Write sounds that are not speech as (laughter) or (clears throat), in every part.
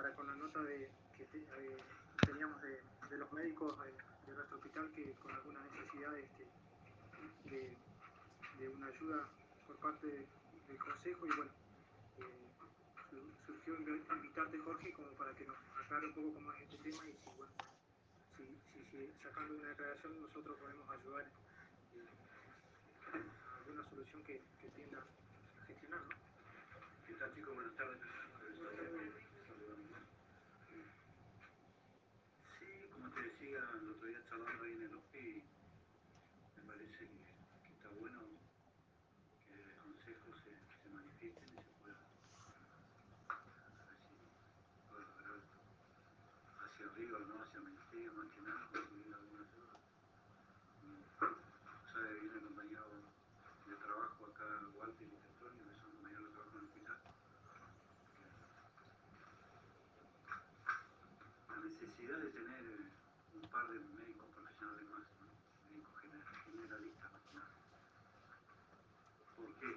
para con la nota de, que eh, teníamos de, los médicos de, nuestro hospital que con alguna necesidad este, de, de, una ayuda por parte del consejo y bueno, eh, surgió invitarte Jorge como para que nos aclare un poco cómo es este tema y si bueno, si, si, sacando una declaración nosotros podemos ayudar eh, a alguna solución que, que tienda a gestionar. ¿no? ¿Qué tal chicos? Buenas tardes. Sí, como te decía el otro día charlando ahí en el OPI, me parece que, está bueno que el consejo se, se manifieste y se pueda, a ver si puede lograr hacia arriba, no hacia el ministerio, más que nada, conseguir alguna ayuda. O sea, viene el compañero de trabajo acá, Walter y Antonio, que son compañeros de trabajo en el hospital. La necesidad de tener un par de médicos profesionales más, médicos generalistas. ¿Por qué?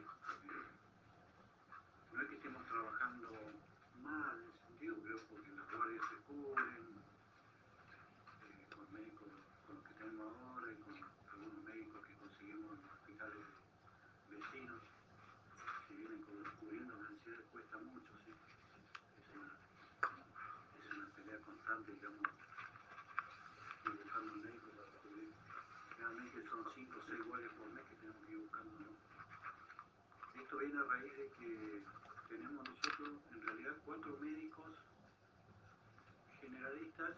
No es que estemos trabajando mal en sentido, creo porque las guardias se cubren, eh, con médicos, con los que tenemos ahora y con algunos médicos que conseguimos en hospitales vecinos que vienen cubriendo las necesidades cuesta mucho, ¿sí? Es una, es una pelea constante, digamos, médico para. Realmente son 5 o 6 guardias por mes que tenemos que ir buscando, ¿no? Esto viene a raíz de que tenemos nosotros en realidad cuatro médicos generalistas,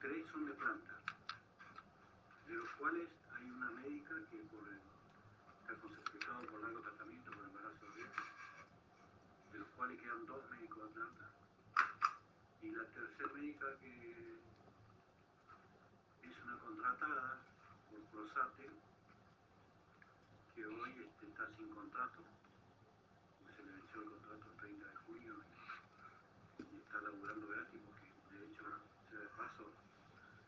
tres son de planta, de los cuales hay una médica que por el está por largo tratamiento por embarazo abierto, de los cuales quedan dos médicos de planta. Y la tercera médica que es una contratada por Prosate, que hoy este, está sin contrato, se le venció el contrato el 30 de junio y, está laburando gratis porque de hecho, se de paso,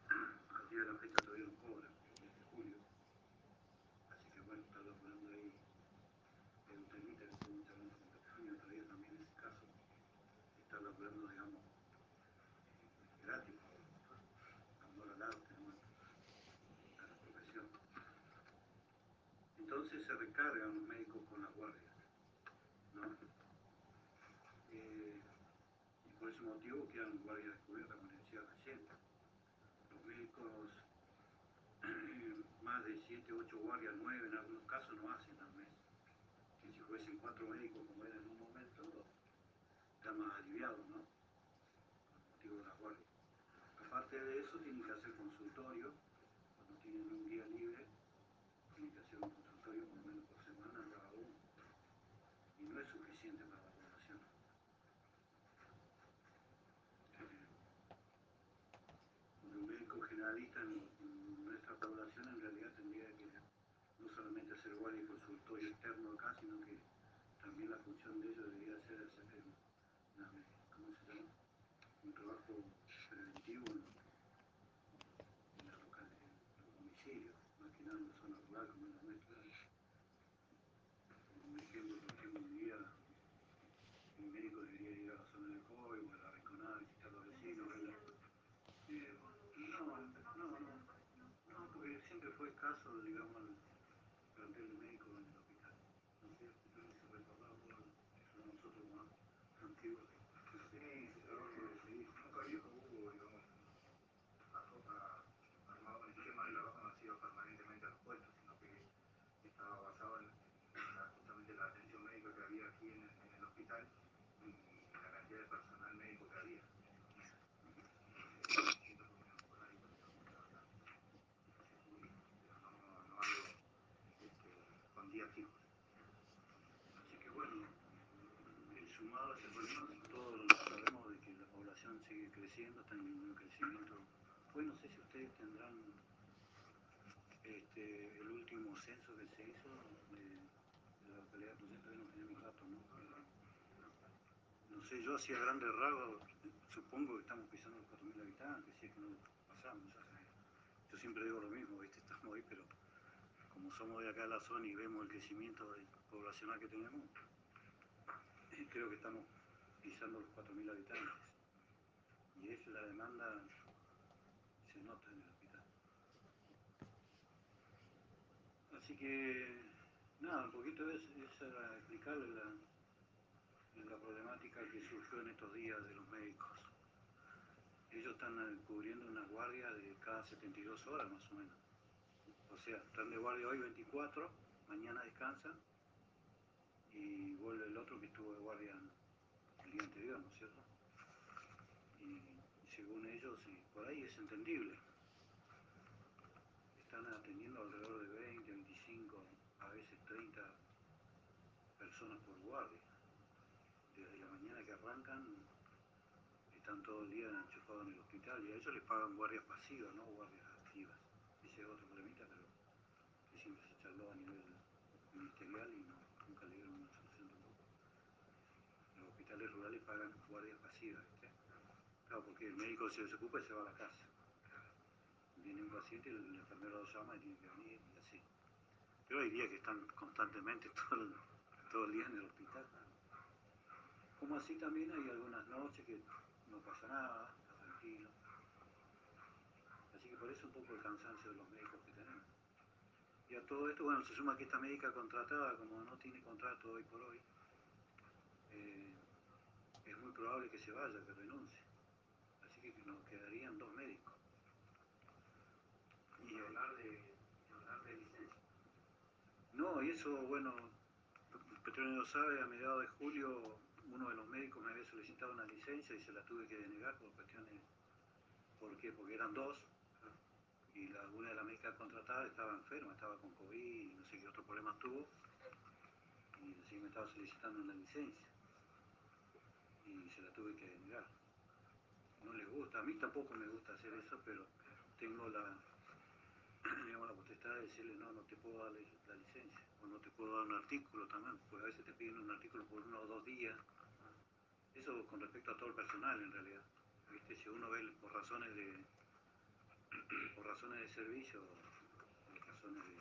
(clears throat) al día de la fecha todavía no cobra, el mes de julio bueno, está laburando ahí en un temita que estuvo charlando con Petróleo otro día también en ese caso, está laburando, digamos, gratis, por amor al arte, a la profesión. Recargan los médicos con las guardias, ¿no? Eh, y por ese motivo quedan guardias descubiertas con necesidad reciente. Los médicos (clears throat) más de 7, 8 guardias, 9 en algunos casos no hacen al mes. Que si fuesen cuatro médicos como era en un momento, está más aliviado, ¿no? Por motivo de la guardia. Aparte de eso, tienen que hacer consultorio, cuando tienen un día libre, tienen que hacer un consultorio por lo menos por semana. Y no es suficiente para la población. un médico generalista en, nuestra población en realidad tendría que no solamente hacer guardia y consultorio externo acá, sino que también la función de ellos debería ser hacer una, ¿cómo se llama? un trabajo preventivo en, en, la local, en los domicilios, más que nada en la zona rural como es la nuestra. Un ejemplo, por ejemplo, un día un médico debería ir a la zona del COI o a la Rinconada, visitar a los vecinos, ver eh, no, no, no, no, porque siempre fue escaso, digamos, el plantel médico en el hospital. No sé, yo no se recordaba por nosotros más antiguos. Sí, sí, nunca hubo, digamos, armado un esquema de trabajo no ha sido permanentemente a los puestos, sino que estaba basado en, justamente la atención médica que había aquí en el hospital y la cantidad de personal médico que había. días fijos. Así que bueno, sumado a ese problema, todos sabemos de que la población sigue creciendo, está en un crecimiento. Pues no sé si ustedes tendrán este, el último censo que se hizo de, la localidad de Proyecto, no tenemos datos, ¿no? no sé, yo hacía grandes rasgos, supongo que estamos pisando los 4.000 habitantes, si es que no pasamos. yo siempre digo lo mismo, ¿viste? estamos ahí, pero como somos de acá de la zona y vemos el crecimiento poblacional que tenemos, creo que estamos pisando los 4.000 habitantes. Y es la demanda se nota en el hospital. Así que, nada, un poquito es, es explicarle la, la problemática que surgió en estos días de los médicos. Ellos están cubriendo una guardia de cada 72 horas más o menos. O sea, están de guardia hoy 24, mañana descansan y vuelve el otro que estuvo de guardia el día anterior, ¿no es cierto? Y, según ellos, y por ahí es entendible, están atendiendo alrededor de 20, 25, a veces 30 personas por guardia. Desde la mañana que arrancan, están todo el día enchufados en el hospital y a ellos les pagan guardias pasivas, no guardias activas. Ese es otro problemita, pero que siempre se charló a nivel ministerial y nunca le dieron una solución tampoco. Los hospitales rurales pagan guardias pasivas. Claro, porque el médico se desocupa y se va a la casa. Viene un paciente, el enfermero lo llama y tiene que venir y así. Pero hay días que están constantemente (laughs) todo el, día en el hospital. Como así también hay algunas noches que no pasa nada, está tranquilo. Así que por eso un poco el cansancio de los médicos que tenemos. Y a todo esto, bueno, se suma que esta médica contratada, como no tiene contrato hoy por hoy, eh, es muy probable que se vaya, que renuncie. Que nos quedarían dos médicos. Y hablar de, hablar de licencia. No, y eso, bueno, Petróleo lo sabe, a mediados de julio uno de los médicos me había solicitado una licencia y se la tuve que denegar por cuestiones, ¿por qué? Porque eran dos y la, una de las médicas contratadas estaba enferma, estaba con COVID y no sé qué otro problema tuvo y así me estaba solicitando una licencia y se la tuve que denegar. No le gusta, a mí tampoco me gusta hacer eso, pero tengo la, (clears throat) digamos, la potestad de decirle, no, no te puedo dar la licencia, o no te puedo dar un artículo también, porque a veces te piden un artículo por uno o dos días. Eso con respecto a todo el personal, en realidad. ¿Viste? Si uno ve por razones de, (clears throat) por razones de servicio, por razones de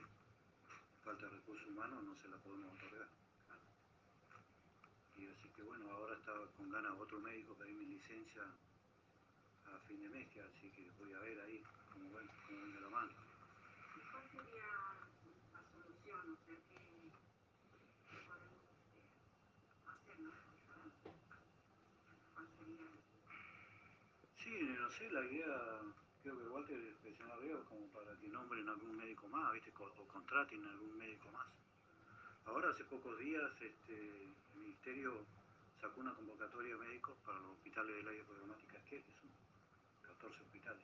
falta de recursos humanos, no se la podemos otorgar. Y así que bueno, ahora estaba con ganas otro médico pedir mi licencia a fin de mes, que así que voy a ver ahí cómo, ven, cómo la mano. ¿Y cuál sería la solución? O sea, ¿qué, qué podemos hacer, no? ¿Cuál sería? Sí, no sé, la idea, creo que Walter presionó arriba como para que nombren algún médico más, ¿viste? O contraten algún médico más. Ahora, hace pocos días, este, el Ministerio sacó una convocatoria de médicos para los hospitales del área programática que son 14 hospitales.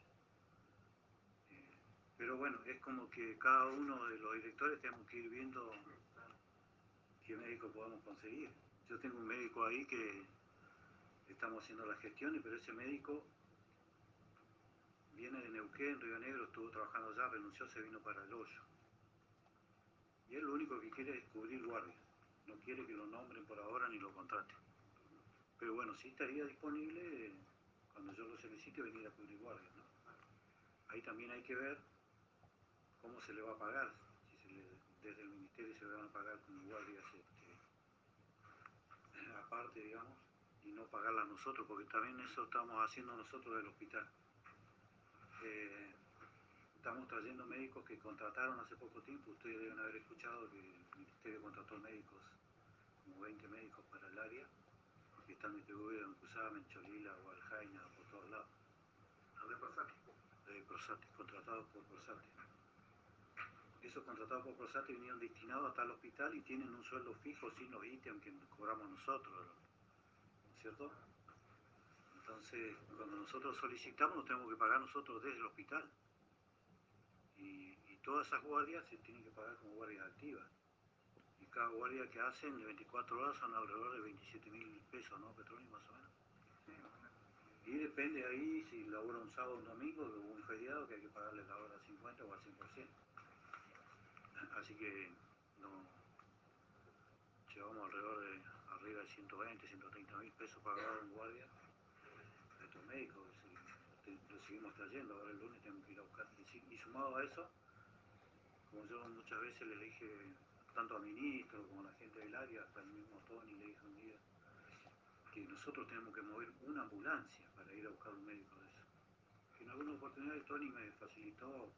Eh, pero bueno, es como que cada uno de los directores tenemos que ir viendo qué médico podemos conseguir. Yo tengo un médico ahí que estamos haciendo las gestiones, pero ese médico viene de Neuquén, Río Negro, estuvo trabajando allá, renunció, se vino para el hoyo. Y él lo único que quiere es cubrir guardia. No quiere que lo nombren por ahora ni lo contraten. Pero bueno, sí estaría disponible cuando yo lo solicite venir a cubrir guardia. ¿no? Ahí también hay que ver cómo se le va a pagar. Si desde el ministerio se le van a pagar como guardias este, aparte, digamos, y no pagarla nosotros, porque también eso estamos haciendo nosotros del hospital. Eh, estamos trayendo médicos que contrataron hace poco tiempo. Ustedes deben haber escuchado que el ministerio contrató médicos, como 20 médicos para el área, que están distribuidos en Cholila, Gualjaina, por todos lados. ¿Dónde pasaste? de Prosati, contratados por Prosati. Esos contratados por Prosati vinieron destinados a tal hospital y tienen un sueldo fijo sin los ítems que cobramos nosotros, ¿no cierto? Entonces, cuando nosotros solicitamos, nos tenemos que pagar nosotros desde el hospital. Y todas esas guardias se tienen que pagar como guardias activas. Cada guardia que hacen de 24 horas son alrededor de 27 mil pesos, ¿no, Petróleo, más o menos? Y depende ahí si labora un sábado o un domingo o un feriado que hay que pagarle la hora al 50 o al 100%. Así que no llevamos alrededor de arriba de 120, 130 mil pesos pagados en guardia a estos médicos lo seguimos trayendo. Ahora el lunes tenemos que ir a buscar. Y, y sumado a eso, como yo muchas veces le dije tanto al ministro como a la gente del área, hasta el mismo Tony le dije un día, que nosotros tenemos que mover una ambulancia para ir a buscar un médico de eso. En alguna oportunidad Tony me facilitó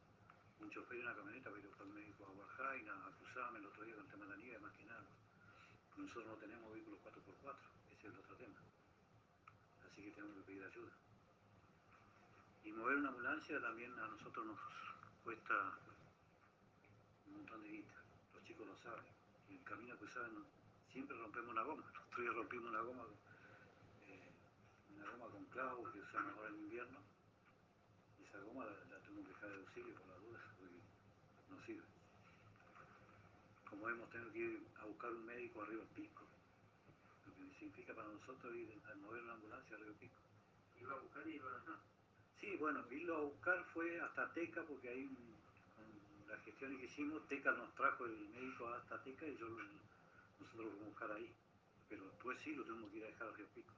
un chofer y una camioneta para ir a buscar un médico a Guajaina, a Cruzame el otro día con el tema de la nieve, más que nada. Nosotros no tenemos vehículos 4x4, ese es el otro tema. Así que tenemos que pedir ayuda. Y mover una ambulancia también a nosotros nos cuesta un montón de guita. Chicos lo saben. En el camino que saben, siempre rompemos una goma. Nosotros rompimos una goma, eh, una goma con clavos que usamos ahora en invierno. Y esa goma la, la tengo que dejar de auxilio por la duda, porque no sirve. Como hemos tenido que ir a buscar un médico arriba del pico. Lo que significa para nosotros ir a mover una ambulancia arriba del pico. Iba a buscar y iba a dejar. Sí, bueno, irlo a buscar fue hasta Teca, porque ahí con las gestiones que hicimos, Teca nos trajo el médico hasta Teca y nosotros lo fuimos a buscar ahí. Pero después sí lo tuvimos que ir a dejar a Río Pico.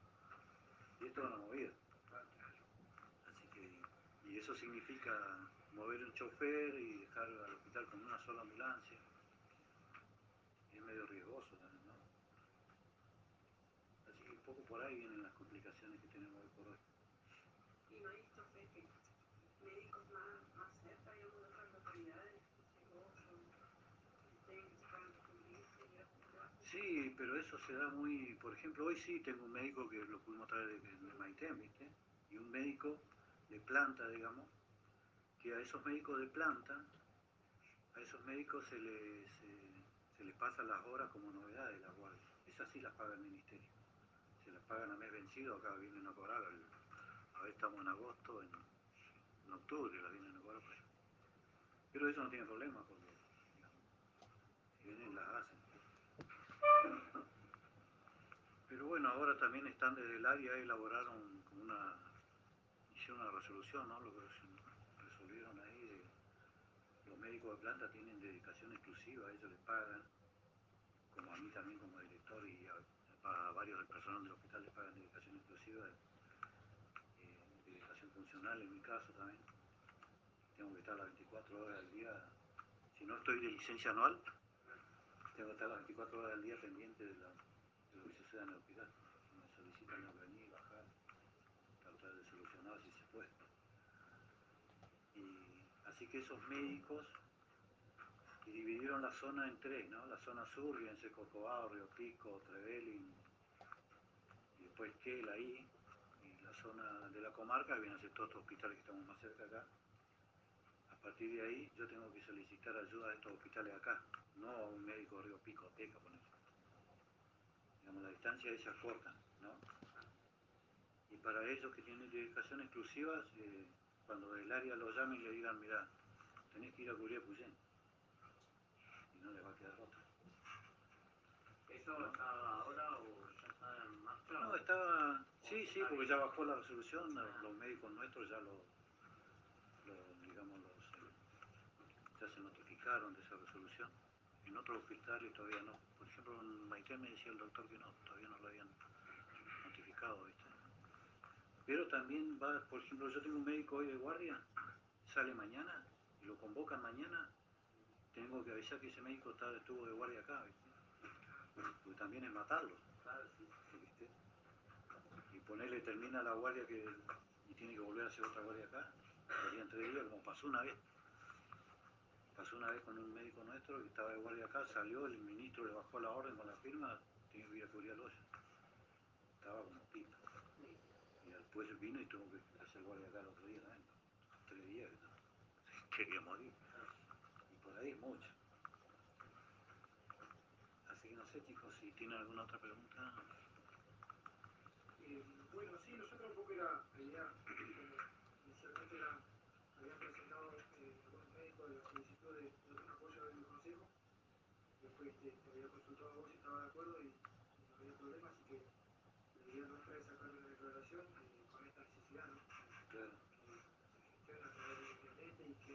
Y esto es una movida. Así que, y eso significa mover un chofer y dejar al hospital con una sola ambulancia. Es medio riesgoso también, ¿no? Así que un poco por ahí vienen las complicaciones que tenemos hoy por hoy. Y no hay chofer que médicos más, más cerca, digamos, de otras localidades, Segovia, tienen que sacar a cubrirse y a Sí, pero eso se da muy... Por ejemplo, hoy sí tengo un médico que lo pudimos traer de, de Maitén, ¿viste? Y un médico de planta, digamos, que a esos médicos de planta, a esos médicos se les, se, les pasan las horas como novedad de la guardia. Esas sí las paga el ministerio. Se las pagan a mes vencido, acá vienen a cobrar, el- a ver, estamos en agosto, en, octubre las vienen a cobrar ahí. Pero eso no tiene problema, porque digamos, vienen las hacen. Pero bueno, ahora también están desde el área, elaboraron una, hicieron una resolución, ¿no? Lo que resol- resolvieron ahí, los médicos de planta tienen dedicación exclusiva, ellos les pagan, como a mí también como director y a, a varios del personal del hospital les pagan dedicación exclusiva, eh, dedicación funcional en mi caso también. Tengo que estar las 24 horas del día, si no estoy de licencia anual, tengo que estar las 24 horas del día pendiente de, la, lo que suceda en el hospital. Me solicitan que venir, bajar, tratar de solucionar si se puede. Y así que esos médicos y dividieron la zona en tres, ¿no? La zona sur, fíjense Cocobao, Río Pico, Trevelin, y después Quel ahí, y la zona de la comarca, vienen a ser todos estos hospitales que estamos más cerca acá. A partir de ahí yo tengo que solicitar ayuda a estos hospitales acá, no a un médico Río Pico, Teca, por ejemplo. Digamos, la distancia esa es corta, ¿no? Y para ellos que tienen dedicación exclusiva, eh, cuando del área lo llamen y le digan, mira, tenés que ir a cubrir Puyén. Y no les va a quedar otra. ¿Eso está ahora o ya está en marcha? No, estaba, sí, sí, porque ya bajó la resolución, los, médicos nuestros ya lo, lo, digamos, los, eh, ya se notificaron de esa resolución. En otros hospitales todavía no. Por ejemplo, en Maite me decía el doctor que no, todavía no lo habían notificado, ¿viste? Pero también va, por ejemplo, yo tengo un médico hoy de guardia, sale mañana y lo convocan mañana, tengo que avisar que ese médico está, estuvo de guardia acá, ¿viste? Porque también es matarlo. ¿viste? Y ponerle termina la guardia que, y tiene que volver a hacer otra guardia acá, serían tres días, como pasó una vez. Pasó una vez con un médico nuestro que estaba de guardia acá, salió, el ministro le bajó la orden con la firma, tiene que ir a cubrir al hoyo. Estaba como pipa. Y después vino y tuvo que hacer guardia acá el otro día también. Tres días, ¿no? (laughs) quería morir. Y por ahí es mucho. Así que no sé, chicos, si tienen alguna otra pregunta. Eh, bueno, sí, nosotros un poco era, la idea, como inicialmente era, habían presentado eh, algunos médicos la solicitud de, de un apoyo del consejo, después te, te había consultado a vos si estaba de acuerdo y, y no había problema, así que la idea nuestra es sacar una declaración eh, con esta necesidad, ¿no? Claro. Que se gestione a través del intendente y que,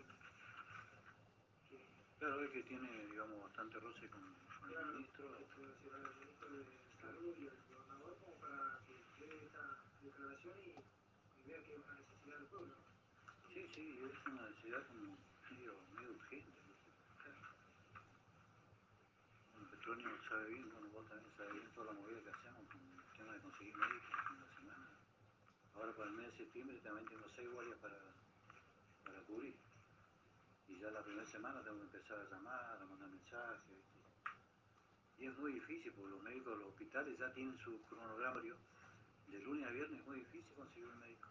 que Claro, es que tiene, digamos, bastante roce con, con el Claro, ministro. le puedo decir al ministro de Salud y al gobernador como para que dé esta declaración y, y vea que es una necesidad del pueblo. Sí, sí, es una necesidad como medio, medio urgente. Petronio sabe bien, bueno, vos también sabés bien toda la movida que hacemos con el tema de conseguir médicos en la semana. Ahora para el mes de septiembre también tengo seis guardias para, para cubrir. Y ya la primera semana tengo que empezar a llamar, a mandar mensajes. Y es muy difícil porque los médicos de los hospitales ya tienen su cronograma. De lunes a viernes es muy difícil conseguir un médico.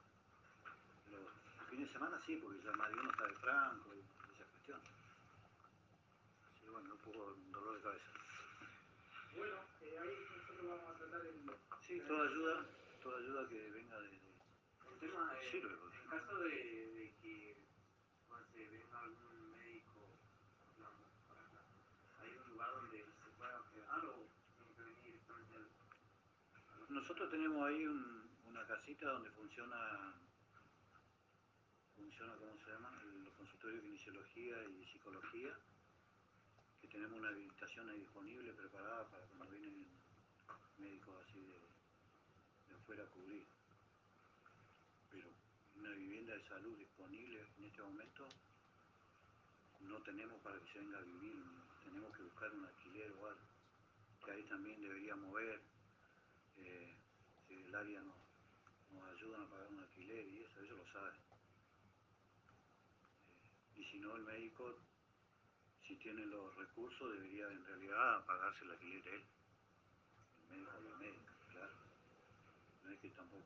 Los fines de semana sí, porque ya más de uno está de franco y esa cuestión. Así que bueno, un poco dolor de cabeza. Bueno, eh, ahí nosotros vamos a tratar el... Sí, toda ayuda, toda ayuda que venga de, El tema sirve. porque- en caso de, de que no sé, venga algún médico digamos, para acá, ¿hay un lugar donde se pueda quedar o tiene que venir directamente al, Nosotros tenemos ahí un- una casita donde funciona, funciona, ¿cómo se llama? Los consultorios de kinesiología y psicología, tenemos una habilitación ahí disponible, preparada para cuando vienen médicos así de, de afuera a cubrir. Pero una vivienda de salud disponible en este momento no tenemos para que se venga a vivir, tenemos que buscar un alquiler o algo, que ahí también debería mover eh, el área nos, nos ayudan a pagar un alquiler y eso, ellos lo saben. Eh, y si no, el médico, si tiene los recursos, debería en realidad pagarse el alquiler él. El médico o la médica, claro. No es que tampoco...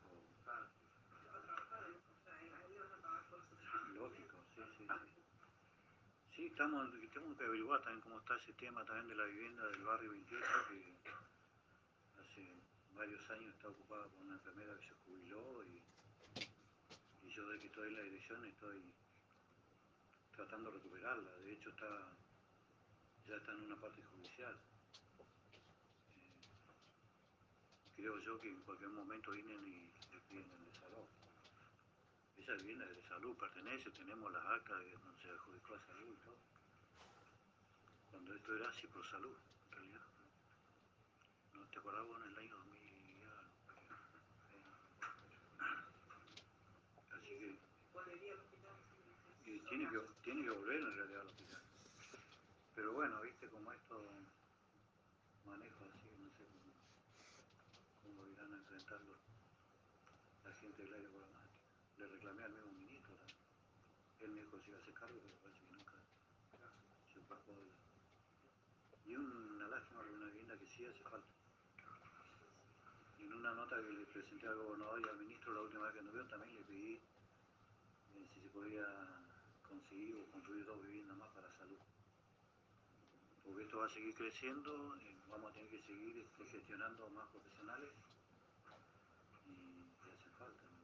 Lógico, sí, sí, sí. Sí, estamos, tenemos que averiguar también cómo está ese tema también de la vivienda del barrio 28, que hace varios años está ocupada por una enfermera que se jubiló y, y yo de que estoy en la dirección estoy tratando de recuperarla. De hecho está ya está en una parte judicial. Eh, creo yo que en cualquier momento vienen y le piden el desalojo. Esa vivienda de salud, pertenece, tenemos las actas de donde se adjudicó a salud y todo. Cuando esto era Ciprosalud, en realidad. ¿No te acordás vos en el año 2000? y algo? Eh, (laughs) Así que y sí, tiene, que, sí. tiene que volver en realidad al hospital. Pero bueno, viste como esto manejo así, no sé cómo, cómo irán a enfrentarlo la gente del aire programático. Le reclamé al mismo ministro. Él me dijo que se iba a hacer cargo, pero parece que nunca se ocupó de. Y una lástima de una vivienda que sí hace falta. Y en una nota que le presenté al gobernador y al ministro la última vez que nos vio, también le pedí eh, si se podía conseguir o construir dos viviendas más para salud. Porque esto va a seguir creciendo, eh, vamos a tener que seguir este, gestionando más profesionales y, y hace falta. ¿no?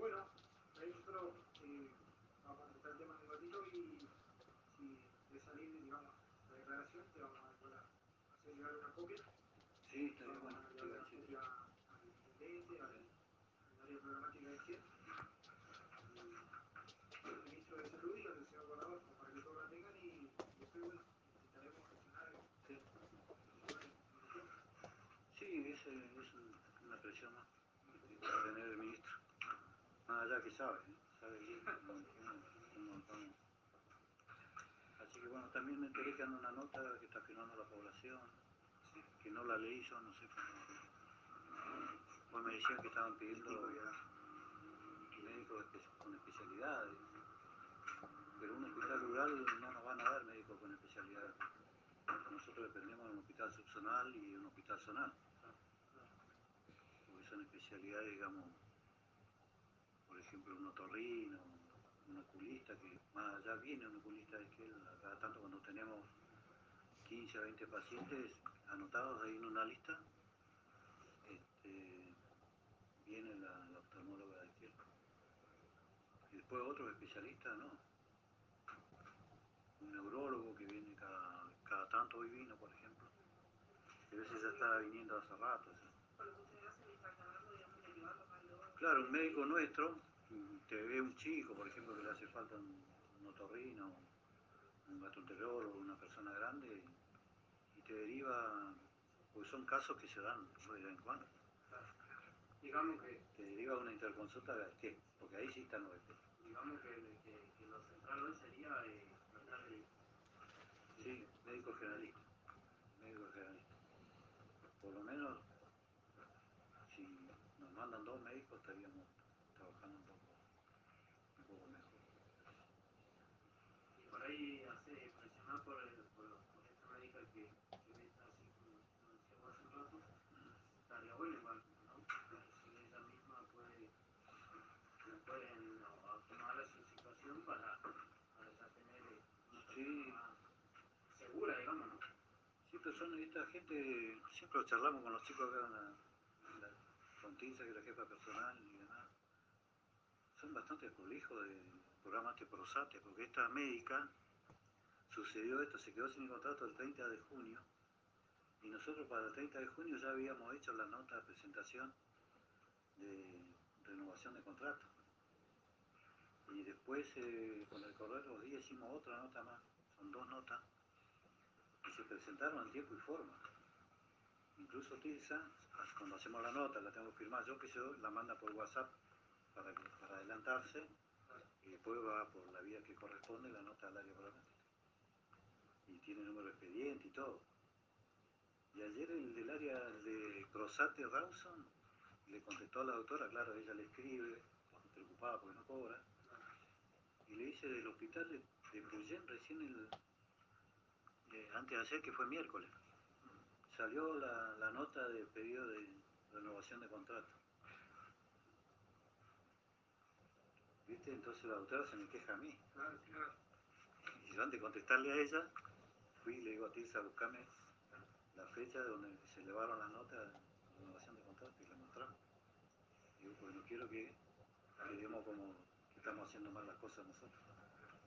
Bueno, nosotros eh, vamos a tratar el tema un ratito y si de salir, digamos, la declaración, te vamos a hacer llegar una copia. Sí, está bien, bueno, a te iba llevar a una decir. copia al intendente, al, al área programática de CIEP, y al ministro de Salud y al señor gobernador, como para que todos la tengan y después, bueno, intentaremos gestionar Sí. gestionar el tiempo. Sí, es, eh, es un- una presión más para tener el ministro. Más allá que sabe, sabe bien cómo estamos. Así que bueno, también me enteré que anda una nota que está firmando la población, que no la leí yo, no sé. Pues me decían que estaban pidiendo médicos espe- con especialidades, pero un hospital rural no nos van a dar médicos con especialidades. Nosotros dependemos de un hospital subzonal y un hospital zonal son especialidades, digamos, por ejemplo, un otorrino, un oculista, que más allá viene un oculista de que cada tanto cuando tenemos 15 a 20 pacientes anotados ahí en una lista, este, viene la, la oftalmóloga de aquel. Y después otros especialistas, ¿no? Un neurólogo que viene cada, cada tanto, hoy vino, por ejemplo. A veces ya está viniendo hace rato. ¿sí? Claro, un médico nuestro te ve un chico, por ejemplo, que le hace falta un, un otorrino, un gastroenterólogo, una persona grande, y te deriva, porque son casos que se dan de vez en cuando, digamos que, te deriva una interconsulta de qué, porque ahí sí están los digamos que, que, que lo central hoy sería eh, tratar de Sí, médico generalista, médico generalista. por lo menos, dos médicos, estaríamos trabajando un poco, un poco mejor. Y por ahí hace presionar por, el, por, por esta médica que, que está así como, decíamos hace un rato, estaría bueno igual, ¿no? Si ella misma puede, pueden o, o tomar su situación para, para ya tener una Sí. más segura, digamos, ¿no? Sí, pero son esta gente, siempre lo charlamos con los chicos acá en la, Fontisa, que es la jefa personal y demás. Son bastante prolijos del programa este Prosate, porque esta médica sucedió esto, se quedó sin contrato el 30 de junio y nosotros para el 30 de junio ya habíamos hecho la nota de presentación de renovación de contrato. Y después, eh, con el correr de los días, hicimos otra nota más, son dos notas, y se presentaron en tiempo y forma. Incluso Tilsa, cuando hacemos la nota, la tengo firmar yo, que yo la manda por WhatsApp para, adelantarse, y después va por la vía que corresponde la nota al área programática. Y tiene número de expediente y todo. Y ayer el del área de Crosate Rawson le contestó a la doctora, claro, ella le escribe, preocupada porque no cobra, y le dice del hospital de, de Puyén recién el, eh, antes de ayer, que fue miércoles, salió la, la nota de pedido de renovación de contrato. ¿Viste? Entonces la doctora se me queja a mí. Claro, claro. Y yo antes de contestarle a ella, fui y le digo a Tirsa, buscame la fecha donde se elevaron las notas de renovación de contrato y la mostramos. Digo, porque no quiero que quedemos como que estamos haciendo mal las cosas nosotros.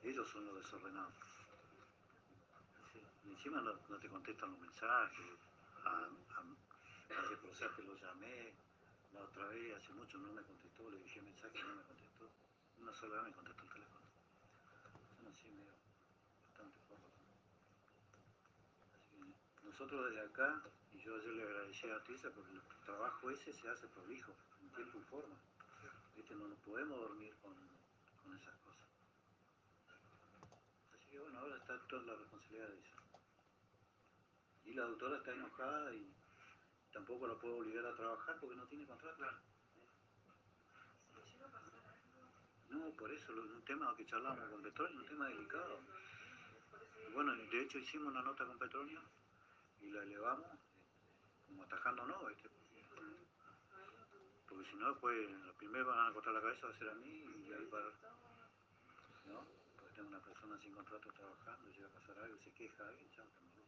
Ellos son los desordenados. Y encima no, no te contestan los mensajes. A, a, Prosate lo llamé. La otra vez, hace mucho, no me contestó. Le dije mensaje, no me contestó. Una sola vez me contestó el teléfono. Son así medio bastante forros. Así que nosotros desde acá, y yo ayer le agradecí a Tisa porque el trabajo ese se hace prolijo, en tiempo y forma. ¿Viste? No nos podemos dormir con, con esas cosas. Así que bueno, ahora está toda la responsabilidad de ella. Y la doctora está enojada y tampoco la puedo obligar a trabajar porque no tiene contrato. No, por eso, lo- un tema que charlábamos con Petróleo, un tema delicado. Bueno, de hecho hicimos una nota con Petróleo y la elevamos como atajándonos, ¿viste? Porque si no, después los primeros van a cortar la cabeza va a ser a mí y ahí para, ¿no? Porque tengo una persona sin contrato trabajando, llega a pasar algo, se queja alguien, chao, que me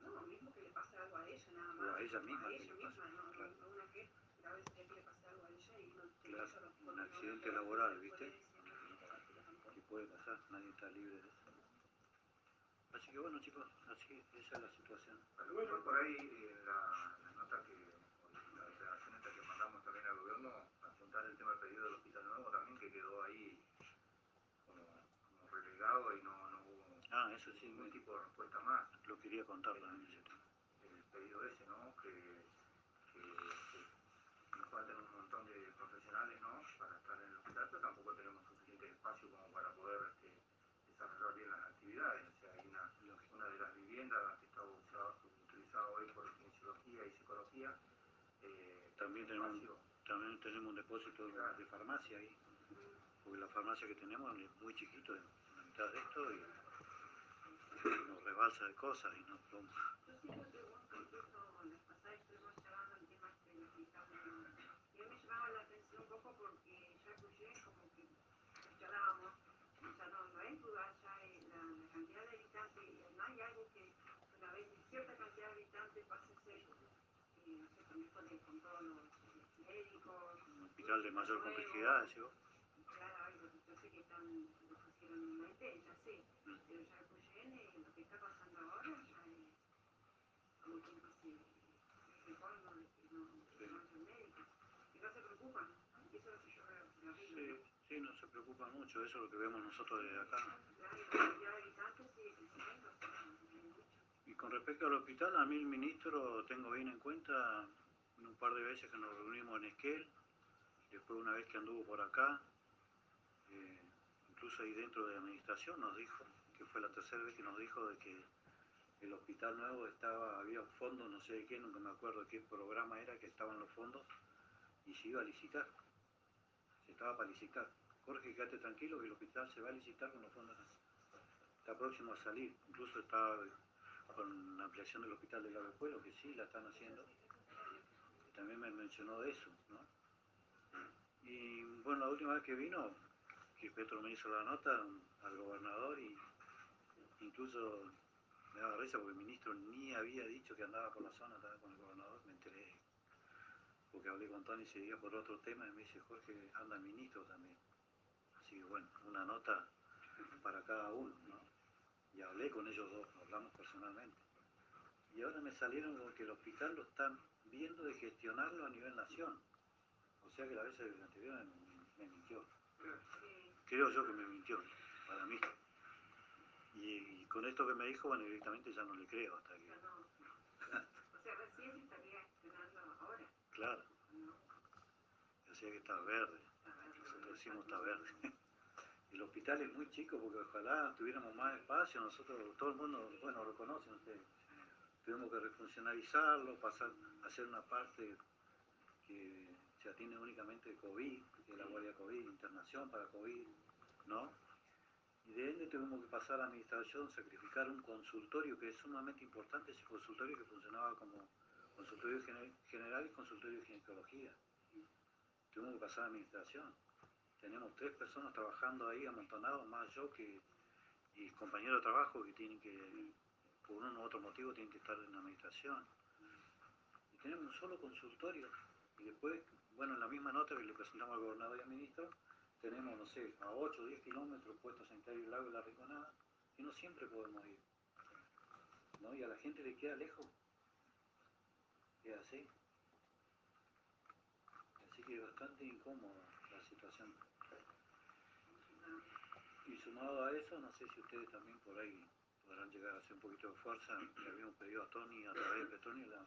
No, mismo que le pase algo a ella, nada O más. a ella misma A que ella misma, no, no, claro. no una que a veces ya que le pase algo a ella y no te Claro, no- un no accidente puede- laboral, no ¿viste? decir que puede pasar, nadie está libre de eso. Así que bueno chicos, así esa es la situación. Bueno, por ahí eh, la, la nota que, o la declaración esta que mandamos también al gobierno, apuntar el tema del pedido del hospital nuevo también, que quedó ahí como, como relegado y no, no Ah, eso sí, ningún me- tipo de respuesta más. lo quería contar también tema. El pedido ese, ¿no? Que, que, que nos faltan un montón de profesionales, ¿no? Para estar en el hospital, pero tampoco tenemos suficiente espacio como para poder este, desarrollar bien las actividades. O sea, hay una, de las viviendas que está usada- utilizada hoy por kinesiología y psicología. eh, También tenemos, también tenemos un depósito de, de farmacia ahí, porque la farmacia que tenemos es muy chiquito, es la mitad de esto y nos rebalsa de cosas y nos del hospital de mayor complejidad, vos. Claro, yo sé que están, lo pusieron en ya sé, pero ya Cuyén, eh, lo que está pasando ahora, ya es como quien dice, el colmo de que no, que no haya médicos, que no se preocupan, y eso es lo que yo veo, Sí, sí, no se preocupa mucho, eso es lo que vemos nosotros desde acá. Y la. Y con respecto al hospital, a mí el ministro tengo bien en cuenta en un par de veces que nos reunimos en Esquel, después una vez que anduvo por acá, eh, incluso ahí dentro de administración nos dijo, que fue la tercera vez que nos dijo de que el hospital nuevo estaba, había fondos, no sé de qué, nunca me acuerdo qué programa era que estaban los fondos y se iba a licitar. Se estaba para licitar. Jorge, quédate tranquilo que el hospital se va a licitar con los fondos. Está próximo a salir. Incluso está con la ampliación del hospital de Pueblo, que sí la están haciendo. también me mencionó de eso, ¿no? Y bueno, la última vez que vino, que Petro me hizo la nota al gobernador y incluso me daba risa porque el ministro ni había dicho que andaba por la zona, estaba con el gobernador, me enteré porque hablé con Tony ese día por otro tema y me dice Jorge, anda el ministro también. Así que bueno, una nota para cada uno, ¿no? Y hablé con ellos dos, hablamos personalmente. Y ahora me salieron con que el hospital lo están viendo de gestionarlo a nivel nación. O sea que la vez anterior me, me mintió. Creo yo que me mintió, para mí. Y, con esto que me dijo, bueno, directamente ya no le creo hasta que... o sea, recién estaría gestionando ahora. Claro. Decía que está verde. Nosotros decimos está verde. (laughs) El hospital es muy chico porque ojalá tuviéramos más espacio. Nosotros, todo el mundo, bueno, lo conocen ustedes. Tuvimos que refuncionalizarlo, pasar, hacer una parte que se atiende únicamente de COVID, es la guardia COVID, internación para COVID, ¿no? Y de ende tuvimos que pasar a la administración, sacrificar un consultorio que es sumamente importante, ese consultorio que funcionaba como consultorio general y consultorio de ginecología. Tuvimos que pasar a la administración. Tenemos tres personas trabajando ahí amontonados, más yo que y compañeros de trabajo que tienen que, por uno u otro motivo, tienen que estar en la administración. Y tenemos un solo consultorio. Y después, bueno, en la misma nota que le presentamos al gobernador y al ministro, tenemos, no sé, a 8 o 10 kilómetros puestos sanitario el lago y la Riconada, y no siempre podemos ir. ¿no? Y a la gente le queda lejos. Queda así. Así que es bastante incómoda la situación. Y sumado a eso, no sé si ustedes también por ahí podrán llegar a hacer un poquito de fuerza. Le habíamos pedido a Tony, a través de Petronio, la,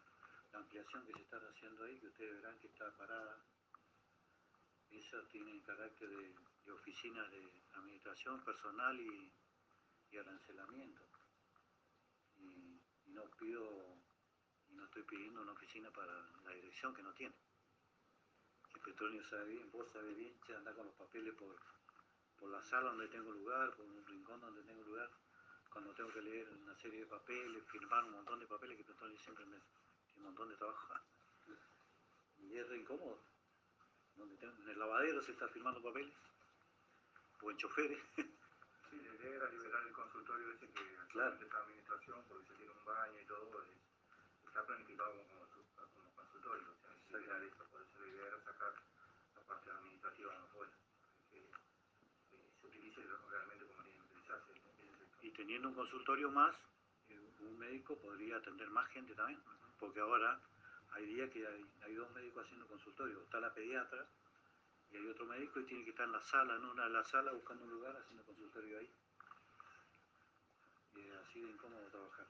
la ampliación que se está haciendo ahí, que ustedes verán que está parada esa tiene carácter de, oficina de administración personal y, arancelamiento. Y, no pido, y no estoy pidiendo una oficina para la dirección que no tiene. El Petronio sabe bien, vos sabés bien, se anda con los papeles por, por la sala donde tengo lugar, por un rincón donde tengo lugar, cuando tengo que leer una serie de papeles, firmar un montón de papeles, que Petronio siempre me tiene un montón de trabajo. Y es re incómodo donde en el lavadero se está firmando papeles, o en choferes. (laughs) Sí, la idea era liberar el consultorio ese que claro. esta administración, porque se tiene un baño y todo, está planificado como, como consultorio, o sea, liberar eso, por eso la idea era sacar la parte administrativa afuera, que, que se utilice realmente como tiene que utilizarse. Y teniendo un consultorio más, eh, un médico podría atender más gente también, porque ahora hay días que hay, dos médicos haciendo consultorio. Está la pediatra y hay otro médico y tiene que estar en la sala, en una de la sala buscando un lugar haciendo consultorio ahí. Y es así de incómodo trabajar.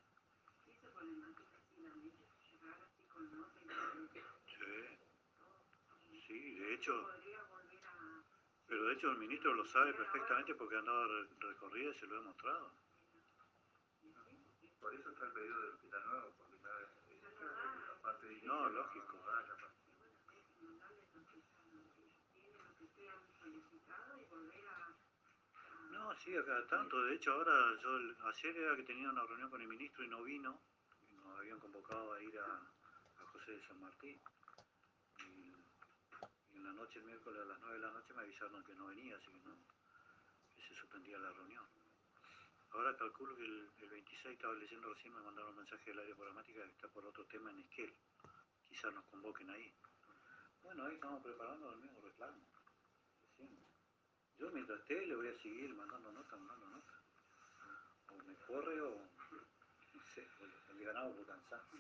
Sí, sí, de hecho. Pero de hecho el ministro lo sabe perfectamente porque ha andado recorrida y se lo he mostrado. Por eso está el pedido del hospital nuevo, no, lógico. No, sí, acá tanto. De hecho, ahora yo ayer era que tenía una reunión con el ministro y no vino. Y nos habían convocado a ir a, José de San Martín. Y, en la noche, el miércoles a las 9 de la noche, me avisaron que no venía, así que no, que se suspendía la reunión. Ahora calculo que el, 26, estaba leyendo recién, me mandaron un mensaje del área programática que está por otro tema en Esquel. Quizás nos convoquen ahí. Bueno, ahí estamos preparando el mismo reclamo. Yo mientras esté le voy a seguir mandando notas, mandando notas. O me corre o, no sé, o le ganamos por cansancio.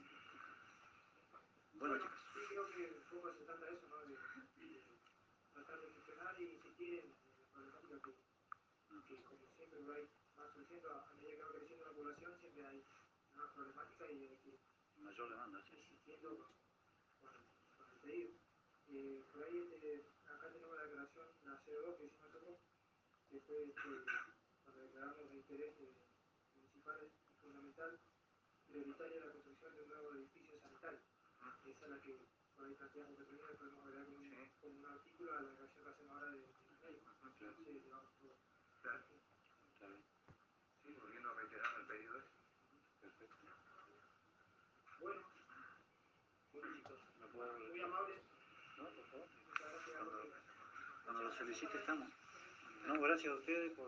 Bueno, chicos. Sí, creo que un poco se trata de eso, ¿no? De, tratar de gestionar y insistir en la problemática que, que como siempre va surgiendo a medida que va creciendo la población, siempre hay una problemática y hay que mayor demanda, sí. insistiendo con, con, pedido. Eh, por ahí este, acá tenemos la declaración, la CO2 que hicimos nosotros, que fue este, cuando declaramos de interés eh, municipal y fundamental prioritaria la construcción de un nuevo edificio sanitario. Esa es la que por ahí planteamos que primero podemos agregar un, como un artículo a la declaración que hacemos ahora de, de médico. Sí, digamos, todo. Claro. solicite estamos. No, gracias a ustedes por